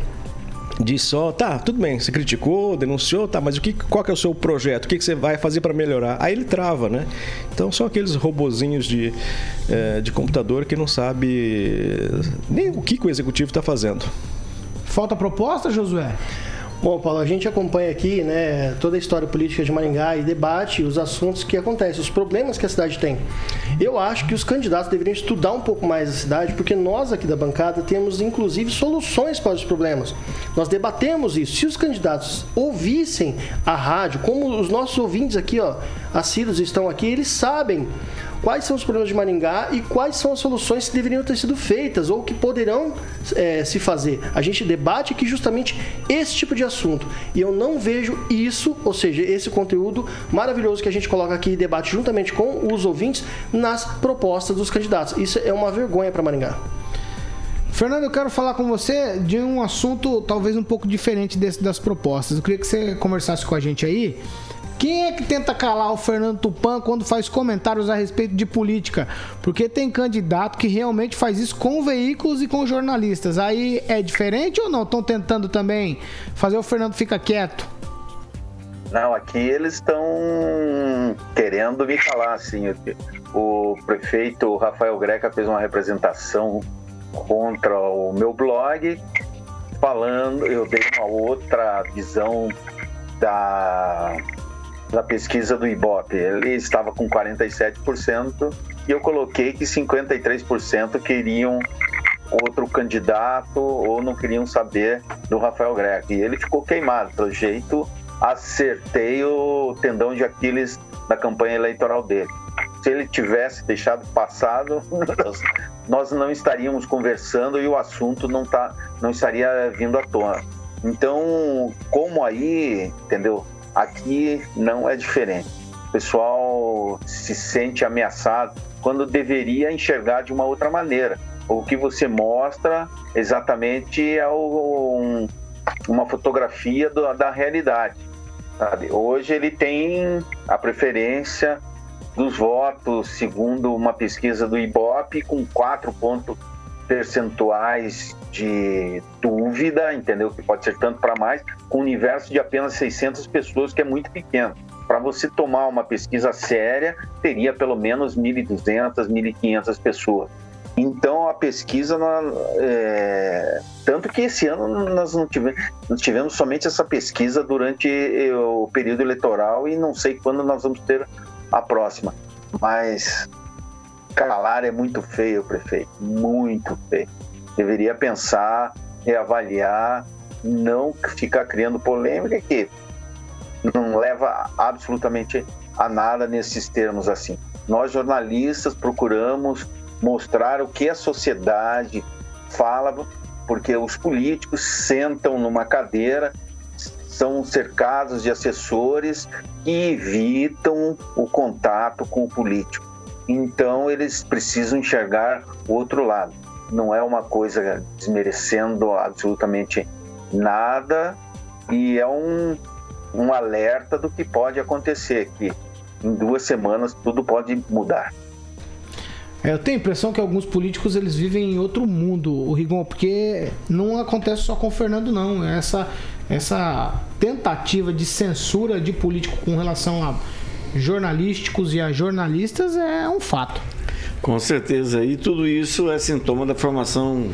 de só, tá, tudo bem, você criticou, denunciou, tá, mas o que, qual que é o seu projeto? O que, que você vai fazer para melhorar? Aí ele trava, né? Então são aqueles robozinhos de, é, de computador que não sabe nem o que, que o executivo está fazendo.
Falta proposta, Josué?
Bom, Paulo, a gente acompanha aqui né, toda a história política de Maringá e debate os assuntos que acontecem, os problemas que a cidade tem. Eu acho que os candidatos deveriam estudar um pouco mais a cidade, porque nós aqui da bancada temos inclusive soluções para os problemas. Nós debatemos isso. Se os candidatos ouvissem a rádio, como os nossos ouvintes aqui, ó, assíduos estão aqui, eles sabem quais são os problemas de Maringá e quais são as soluções que deveriam ter sido feitas ou que poderão é, se fazer. A gente debate aqui justamente esse tipo de assunto. E eu não vejo isso, ou seja, esse conteúdo maravilhoso que a gente coloca aqui e debate juntamente com os ouvintes nas propostas dos candidatos. Isso é uma vergonha para Maringá.
Fernando, eu quero falar com você de um assunto talvez um pouco diferente desse das propostas. Eu queria que você conversasse com a gente aí quem é que tenta calar o Fernando Tupan quando faz comentários a respeito de política? Porque tem candidato que realmente faz isso com veículos e com jornalistas. Aí é diferente ou não? Estão tentando também fazer o Fernando ficar quieto?
Não, aqui eles estão querendo me falar assim. O prefeito Rafael Greca fez uma representação contra o meu blog, falando, eu dei uma outra visão da, da pesquisa do Ibope. Ele estava com 47% e eu coloquei que 53% queriam outro candidato ou não queriam saber do Rafael Greca. E ele ficou queimado. Pelo jeito, acertei o tendão de Aquiles da campanha eleitoral dele. Se ele tivesse deixado passado, nós não estaríamos conversando e o assunto não, tá, não estaria vindo à tona. Então, como aí, entendeu? Aqui não é diferente. O pessoal se sente ameaçado quando deveria enxergar de uma outra maneira. O que você mostra exatamente é um, uma fotografia do, da realidade. Sabe? Hoje ele tem a preferência dos votos, segundo uma pesquisa do IBOP, com quatro pontos percentuais de dúvida, entendeu? Que pode ser tanto para mais, com um universo de apenas 600 pessoas, que é muito pequeno. Para você tomar uma pesquisa séria, teria pelo menos 1.200, 1.500 pessoas. Então a pesquisa, é... tanto que esse ano nós não tivemos, nós tivemos somente essa pesquisa durante o período eleitoral e não sei quando nós vamos ter a próxima. Mas calar é muito feio, prefeito, muito feio. Deveria pensar, reavaliar, não ficar criando polêmica que não leva absolutamente a nada nesses termos assim. Nós jornalistas procuramos mostrar o que a sociedade fala, porque os políticos sentam numa cadeira, são cercados de assessores que evitam o contato com o político. Então eles precisam enxergar o outro lado. Não é uma coisa desmerecendo absolutamente nada e é um, um alerta do que pode acontecer, que em duas semanas tudo pode mudar.
É, eu tenho a impressão que alguns políticos eles vivem em outro mundo, o Rigon, porque não acontece só com o Fernando, não. Essa, essa tentativa de censura de político com relação a jornalísticos e a jornalistas é um fato.
Com certeza. E tudo isso é sintoma da formação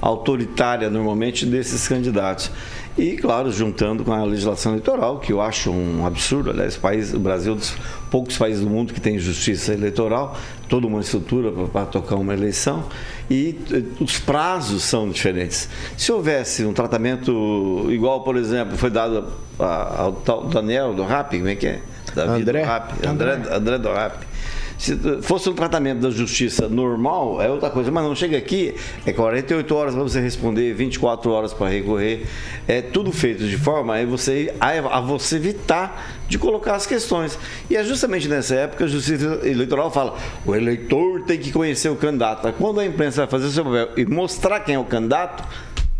autoritária, normalmente, desses candidatos. E, claro, juntando com a legislação eleitoral, que eu acho um absurdo. Aliás, o, país, o Brasil é um dos poucos países do mundo que tem justiça eleitoral, toda uma estrutura para tocar uma eleição. E eh, os prazos são diferentes. Se houvesse um tratamento igual, por exemplo, foi dado ao Daniel do RAP, como é que é? Davi
André.
do RAP, André, André do RAP se fosse um tratamento da justiça normal, é outra coisa, mas não chega aqui, é 48 horas para você responder, 24 horas para recorrer, é tudo feito de forma a você, a você evitar de colocar as questões. E é justamente nessa época a justiça eleitoral fala: o eleitor tem que conhecer o candidato. Quando a imprensa vai fazer o seu papel e mostrar quem é o candidato,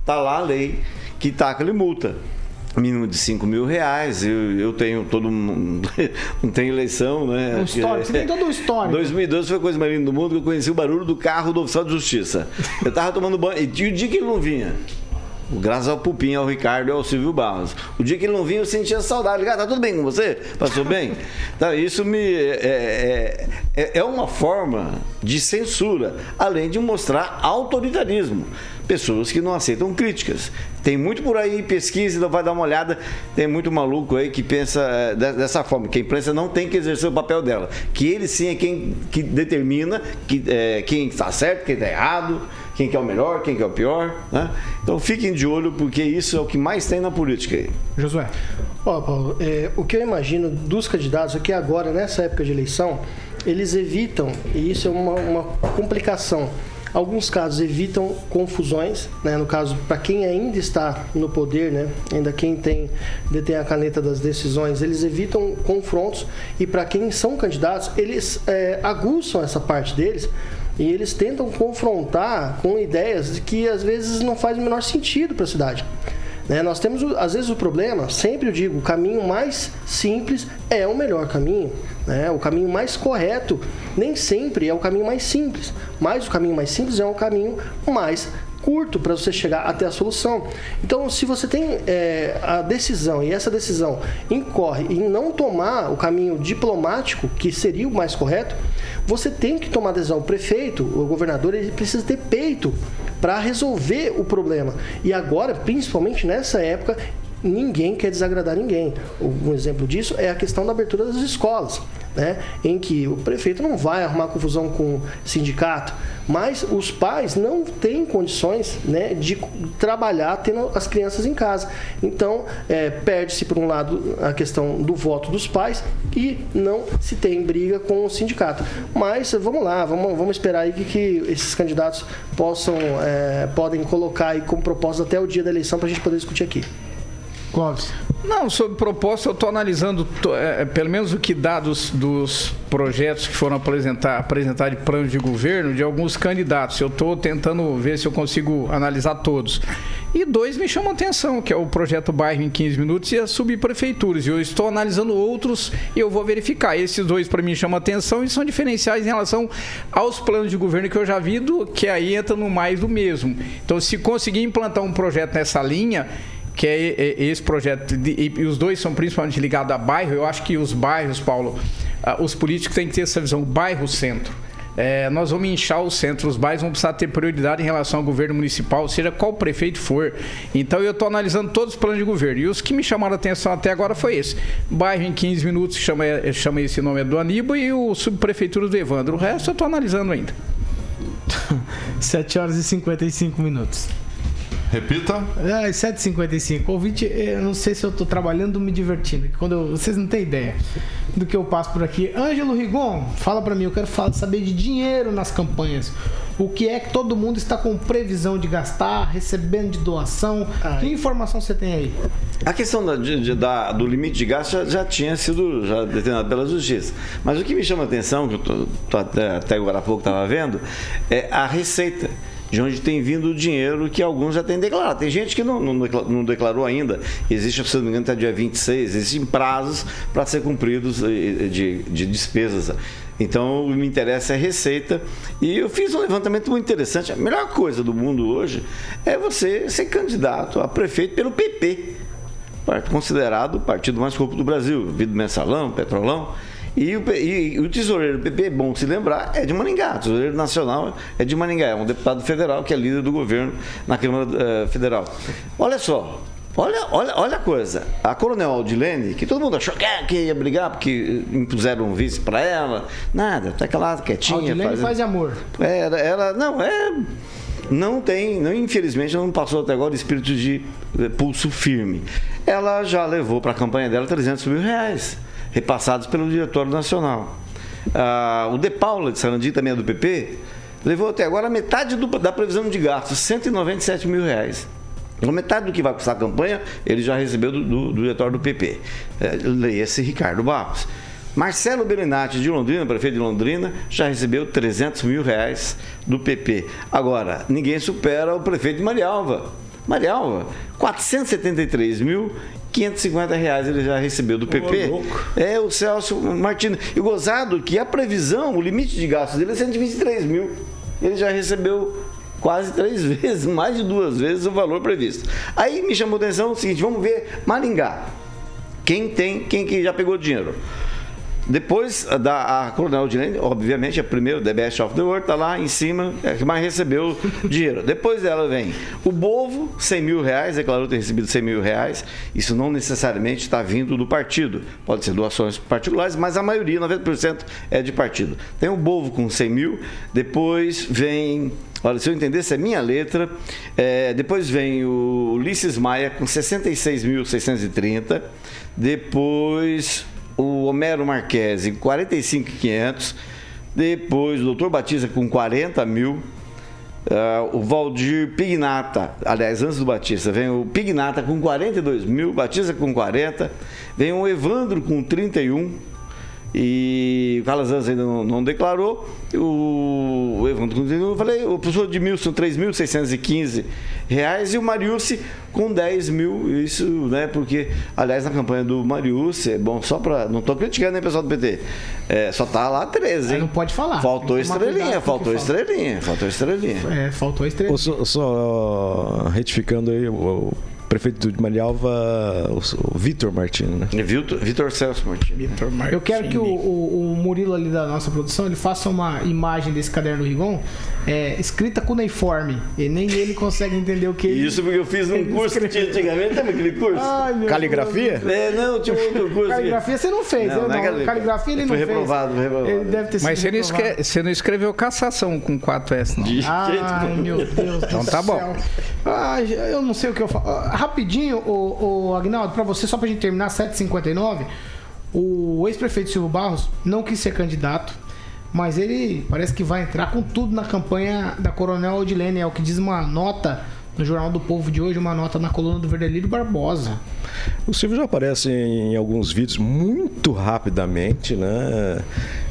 tá lá a lei que taca-lhe multa mínimo de 5 mil reais. Eu, eu tenho todo um. não tem eleição, né?
Um histórico, você tem todo um histórico.
2012 foi a coisa mais linda do mundo que eu conheci o barulho do carro do oficial de justiça. Eu tava tomando banho. E o dia que ele não vinha. Graças ao Pupim, ao Ricardo e ao Silvio Barros. O dia que ele não vinha, eu sentia saudade. Ah, tá tudo bem com você? Passou bem? Então, isso me é, é, é, é uma forma de censura, além de mostrar autoritarismo pessoas que não aceitam críticas. Tem muito por aí, pesquisa, vai dar uma olhada. Tem muito maluco aí que pensa é, dessa forma, que a imprensa não tem que exercer o papel dela. Que ele sim é quem que determina que, é, quem está certo, quem está errado, quem que é o melhor, quem que é o pior. Né? Então fiquem de olho, porque isso é o que mais tem na política aí.
Josué.
Ó, Paulo, é, o que eu imagino dos candidatos aqui agora, nessa época de eleição, eles evitam, e isso é uma, uma complicação Alguns casos evitam confusões, né? no caso, para quem ainda está no poder, né? ainda quem tem, detém a caneta das decisões, eles evitam confrontos e para quem são candidatos, eles é, aguçam essa parte deles e eles tentam confrontar com ideias que às vezes não faz o menor sentido para a cidade. Né? Nós temos, às vezes, o problema, sempre eu digo, o caminho mais simples é o melhor caminho. Né? O caminho mais correto nem sempre é o caminho mais simples, mas o caminho mais simples é o caminho mais curto para você chegar até a solução. Então, se você tem é, a decisão e essa decisão incorre em não tomar o caminho diplomático, que seria o mais correto, você tem que tomar decisão. O prefeito, o governador, ele precisa ter peito para resolver o problema. E agora, principalmente nessa época, ninguém quer desagradar ninguém. Um exemplo disso é a questão da abertura das escolas né, em que o prefeito não vai arrumar confusão com o sindicato, mas os pais não têm condições né, de trabalhar tendo as crianças em casa. Então, é, perde-se, por um lado, a questão do voto dos pais e não se tem briga com o sindicato. Mas vamos lá, vamos, vamos esperar aí que, que esses candidatos possam é, podem colocar aí como propósito até o dia da eleição para a gente poder discutir aqui.
Clóvis. Não, sobre proposta, eu estou analisando é, pelo menos o que dá dos, projetos que foram apresentar, apresentar de planos de governo de alguns candidatos. Eu estou tentando ver se eu consigo analisar todos. E dois me chamam atenção, que é o projeto Bairro em 15 Minutos e as subprefeituras. E eu estou analisando outros e eu vou verificar. Esses dois para mim chamam atenção e são diferenciais em relação aos planos de governo que eu já vi, do, que aí entra no mais do mesmo. Então, se conseguir implantar um projeto nessa linha que é esse projeto, e os dois são principalmente ligados a bairro, eu acho que os bairros, Paulo, ah, os políticos têm que ter essa visão bairro-centro. É, nós vamos inchar o centro, os bairros vão precisar ter prioridade em relação ao governo municipal, seja qual prefeito for. Então eu estou analisando todos os planos de governo. E os que me chamaram a atenção até agora foi esse. Bairro em 15 minutos, chama, chama esse nome é do Aníbal, e o subprefeitura do Evandro. O resto eu estou analisando ainda.
7 horas e 55 minutos.
Repita.
É, 7h55. Ouvinte, eu não sei se eu tô trabalhando ou me divertindo. Quando eu, vocês não têm ideia do que eu passo por aqui. Ângelo Rigon, fala para mim, eu quero falar, saber de dinheiro nas campanhas. O que é que todo mundo está com previsão de gastar, recebendo de doação? Ai. Que informação você tem aí?
A questão da, de, da, do limite de gasto já, já, tinha sido já determinado pela Justiça. Mas o que me chama a atenção, que eu tô, tô até, até agora há pouco estava vendo, é a receita de onde tem vindo o dinheiro que alguns já têm declarado. Tem gente que não, não, não declarou ainda. Existe, se não me engano, até dia 26, existem prazos para ser cumpridos eh, de, de despesas. Então, o que me interessa é receita. E eu fiz um levantamento muito interessante. A melhor coisa do mundo hoje é você ser candidato a prefeito pelo PP, considerado o partido mais corrupto do Brasil, Vido Mensalão, Petrolão. E o, e o tesoureiro do PP, é bom se lembrar, é de Maningá. O tesoureiro nacional é de Maningá. É um deputado federal que é líder do governo na Câmara uh, Federal. Olha só, Olha, olha, olha a coisa. A Coronel Aldilene, que todo mundo achou que ia brigar porque impuseram um vice para ela, nada, tá aquela quietinha.
Aldilene faz, faz amor.
Era, ela, não, é. Não tem, não, infelizmente, não passou até agora o espírito de eh, pulso firme. Ela já levou para a campanha dela 300 mil reais repassados pelo Diretório Nacional. Ah, o De Paula de Sarandi, também é do PP, levou até agora metade do, da previsão de gastos, 197 mil reais. Então, metade do que vai custar a campanha, ele já recebeu do, do, do diretório do PP. É, Leia-se Ricardo Barros. Marcelo Belinati, de Londrina, prefeito de Londrina, já recebeu 300 mil reais do PP. Agora, ninguém supera o prefeito de Marialva. Marialva, 473 mil 550 reais ele já recebeu do PP. Oh, é o Celso Martins. E gozado que a previsão, o limite de gastos dele é 123 mil. Ele já recebeu quase três vezes, mais de duas vezes o valor previsto. Aí me chamou a atenção o seguinte: vamos ver Maringá. Quem tem, quem que já pegou dinheiro? Depois da a Coronel Odilene, obviamente, a primeira, The Best of the World, está lá em cima, é que mais recebeu dinheiro. Depois dela vem o Bovo, 100 mil reais, declarou ter recebido 100 mil reais. Isso não necessariamente está vindo do partido. Pode ser doações particulares, mas a maioria, 90%, é de partido. Tem o Bovo com 100 mil, depois vem Olha, se eu entendesse a minha letra, é, depois vem o Ulisses Maia com 66.630, depois o Homero Marquesi 45,500, depois o Doutor Batista com 40 mil, Uh, o Valdir Pignata, aliás, antes do Batista, vem o Pignata com 42 mil, Batista com 40, vem o Evandro com 31 E o Calazans ainda não, não declarou. O, o Evandro continua, eu falei, o professor de mil são 3.615 reais e o Mariucci com 10 mil. Isso, né? Porque, aliás, na campanha do Mariucci, é bom, só para. Não estou criticando nem pessoal do PT. É, só tá lá 13, hein?
Não pode falar.
Faltou estrelinha, faltou estrelinha, faltou estrelinha.
É, faltou estrelinha.
Ô, Só, só retificando aí, o, o prefeito de Marialva, o, o Vitor Martins, né?
Vitor, Vitor Celso Martins.
Eu quero que o, o- o Murilo ali da nossa produção ele faça uma imagem desse caderno Rigon é, escrita cuneiforme. E nem ele consegue entender o que ele-
Isso porque eu fiz num
ele
curso que tinha antigamente, lembra aquele curso?
Ai,
Caligrafia?
É, não, tinha um outro curso.
Caligrafia você não fez,
Não,
eu
não é
não.
caligrafia.
Caligrafia ele não
Foi
fez.
reprovado, foi reprovado.
Ele deve ter sido
Mas você não,
reprovado.
você não escreveu cassação com 4S, não.
De jeito
Ai,
nenhum.
meu Deus
Então
do
tá bom.
céu. Ai, eu não sei o que eu falo. Ah, Rapidinho, o, o Agnaldo, pra você, só pra gente terminar, 7h59, o ex-prefeito Silvio Barros não quis ser candidato, mas ele parece que vai entrar com tudo na campanha da Coronel Odilene, é o que diz uma nota no Jornal do Povo de hoje, uma nota na coluna do Verdelírio Barbosa.
O Silvio já aparece em alguns vídeos muito rapidamente, né?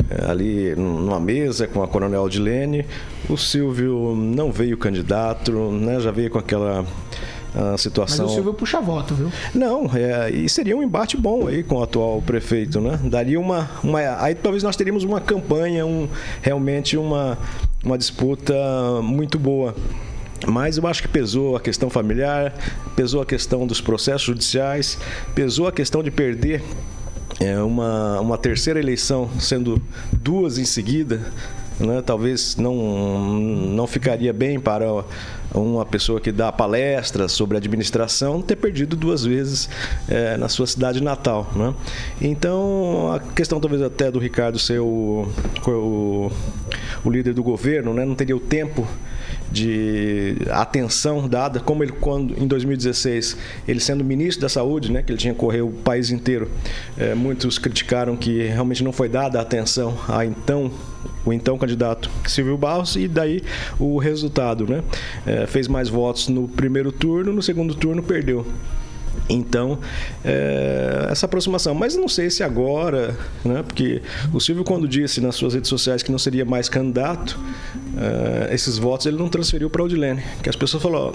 É, Ali numa mesa com a Coronel Odilene. O Silvio não veio candidato, né? Já veio com aquela
Mas
situação.
o Silvio puxa voto, viu?
Não, é, e seria um embate bom aí com o atual prefeito, né? Daria uma, uma aí talvez nós teríamos uma campanha, um, realmente uma, uma disputa muito boa. Mas eu acho que pesou a questão familiar, pesou a questão dos processos judiciais, pesou a questão de perder é, uma, uma terceira eleição, sendo duas em seguida, né? talvez não, não ficaria bem para uma pessoa que dá palestras sobre administração ter perdido duas vezes é, na sua cidade natal. Né? Então, a questão talvez até do Ricardo ser o, o, o líder do governo, né? não teria o tempo de atenção dada, como ele quando em 2016, ele sendo ministro da Saúde, né, que ele tinha que correr o país inteiro, eh, muitos criticaram que realmente não foi dada atenção a então o então candidato Silvio Barros e daí o resultado, né, Eh, fez mais votos no primeiro turno, no segundo turno perdeu. Então, é, essa aproximação. Mas não sei se agora, né, porque o Silvio, quando disse nas suas redes sociais que não seria mais candidato, é, esses votos ele não transferiu para Odilene. Que as pessoas falaram,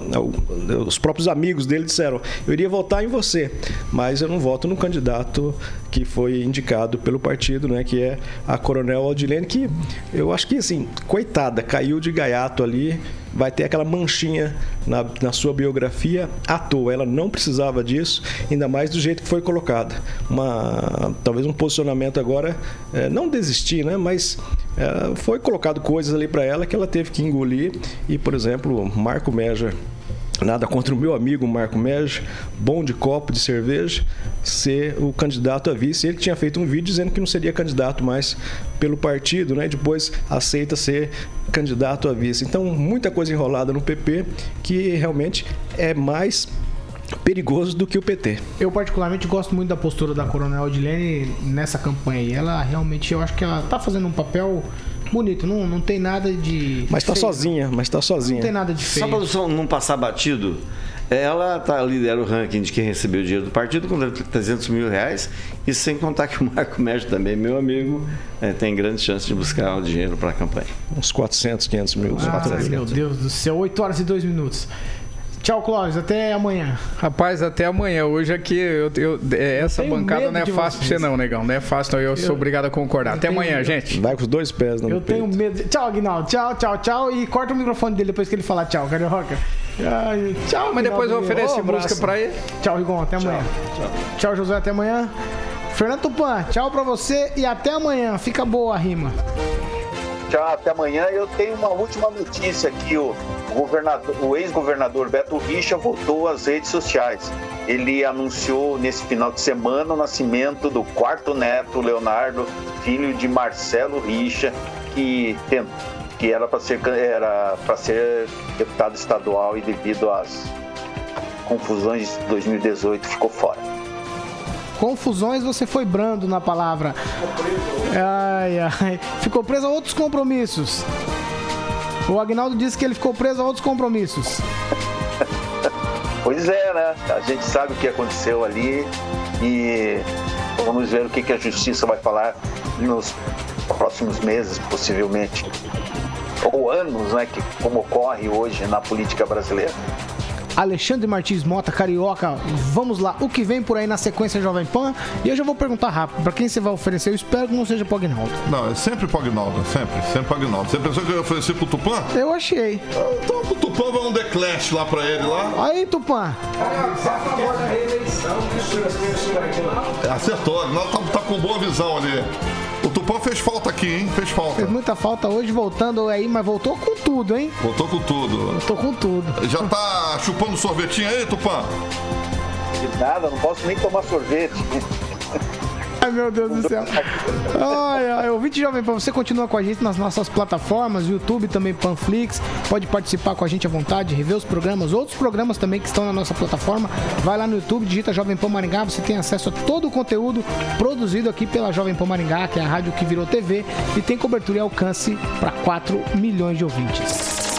os próprios amigos dele disseram: eu iria votar em você, mas eu não voto no candidato que foi indicado pelo partido, né, que é a Coronel Odilene, que eu acho que, assim, coitada, caiu de gaiato ali vai ter aquela manchinha na, na sua biografia à toa. Ela não precisava disso, ainda mais do jeito que foi colocada. Uma, talvez um posicionamento agora, eh, não desistir, né? mas foi colocado coisas ali para ela que ela teve que engolir. E, por exemplo, Marco Meja. Nada contra o meu amigo Marco Meja, bom de copo de cerveja, ser o candidato a vice. Ele tinha feito um vídeo dizendo que não seria candidato mais pelo partido, né? E depois aceita ser candidato a vice. Então, muita coisa enrolada no PP que realmente é mais perigoso do que o PT.
Eu particularmente gosto muito da postura da Coronel Odilene nessa campanha. E ela realmente, eu acho que ela tá fazendo um papel bonito. Não, não tem nada de.
Mas tá
feio.
sozinha, mas tá
Não
sozinha.
tem nada de
Só
feio.
para não passar batido, ela tá, lidera o ranking de quem recebeu o dinheiro do partido com 300 mil reais. E sem contar que o Marco Médio também, meu amigo, eh, tem grande chance de buscar o dinheiro para a campanha.
Uns 400, 500 mil.
Ah, meu Deus do céu, 8 horas e 2 minutos. Tchau, Clóvis. Até amanhã.
Rapaz, até amanhã. Hoje aqui, eu, eu- é, essa
tenho
bancada
medo
não é fácil pra você não, negão. Não é fácil, não. Eu, sou obrigado a concordar. Até
tenho
amanhã,
medo.
gente.
Vai com os dois pés no
Eu tenho
peito.
medo. de- Tchau, Aguinaldo. Tchau, tchau, tchau. E corta o microfone dele depois que ele falar tchau, Carioca. Ai, Tchau,
Mas depois eu ofereço
Ô, abraço.
música pra ele.
Tchau, Rigon. Até amanhã. Tchau, José. Até amanhã. Fernando Tupan, tchau pra você e até amanhã. Fica boa a rima.
Tchau, até amanhã. Eu tenho uma última notícia aqui. O, o ex-governador Beto Richa voltou às redes sociais. Ele anunciou nesse final de semana o nascimento do quarto neto, Leonardo, filho de Marcelo Richa, que, que era para ser, era pra ser deputado estadual e devido às confusões de 2018 ficou fora.
Confusões, você foi brando na palavra. Ai, ai. Ficou preso a outros compromissos. O Agnaldo disse que ele ficou preso a outros compromissos.
Pois é, né? A gente sabe o que aconteceu ali e vamos ver o que, que a justiça vai falar nos próximos meses, possivelmente, ou anos, né, que, como ocorre hoje na política brasileira.
Alexandre Martins Mota, Carioca, vamos lá. O que vem por aí na sequência Jovem Pan? E eu já vou perguntar rápido, pra quem você vai oferecer? Eu espero que não seja Pognaldo.
Não, é sempre Pagnaldo, sempre, sempre Pagnaldo. Você pensou que eu ia oferecer pro Tupã?
Eu achei.
Então o Tupã vai um The Clash lá pra ele lá.
Aí, Tupã.
Acertou, não, tá, tá com boa visão ali. O Tupã fez falta aqui, hein? Fez falta.
Fez muita falta hoje, voltando aí, mas voltou com tudo, hein?
Voltou com tudo.
Tô com tudo.
Já tá chupando sorvetinho aí, Tupã?
De nada, não posso nem tomar sorvete.
Ai, meu Deus do céu. Ai, ai, ouvinte Jovem Pan, você continua com a gente nas nossas plataformas, YouTube também, Panflix. Pode participar com a gente à vontade, rever os programas, outros programas também que estão na nossa plataforma. Vai lá no YouTube, digita Jovem Pan Maringá, você tem acesso a todo o conteúdo produzido aqui pela Jovem Pan Maringá, que é a rádio que virou TV e tem cobertura e alcance para 4 milhões de ouvintes.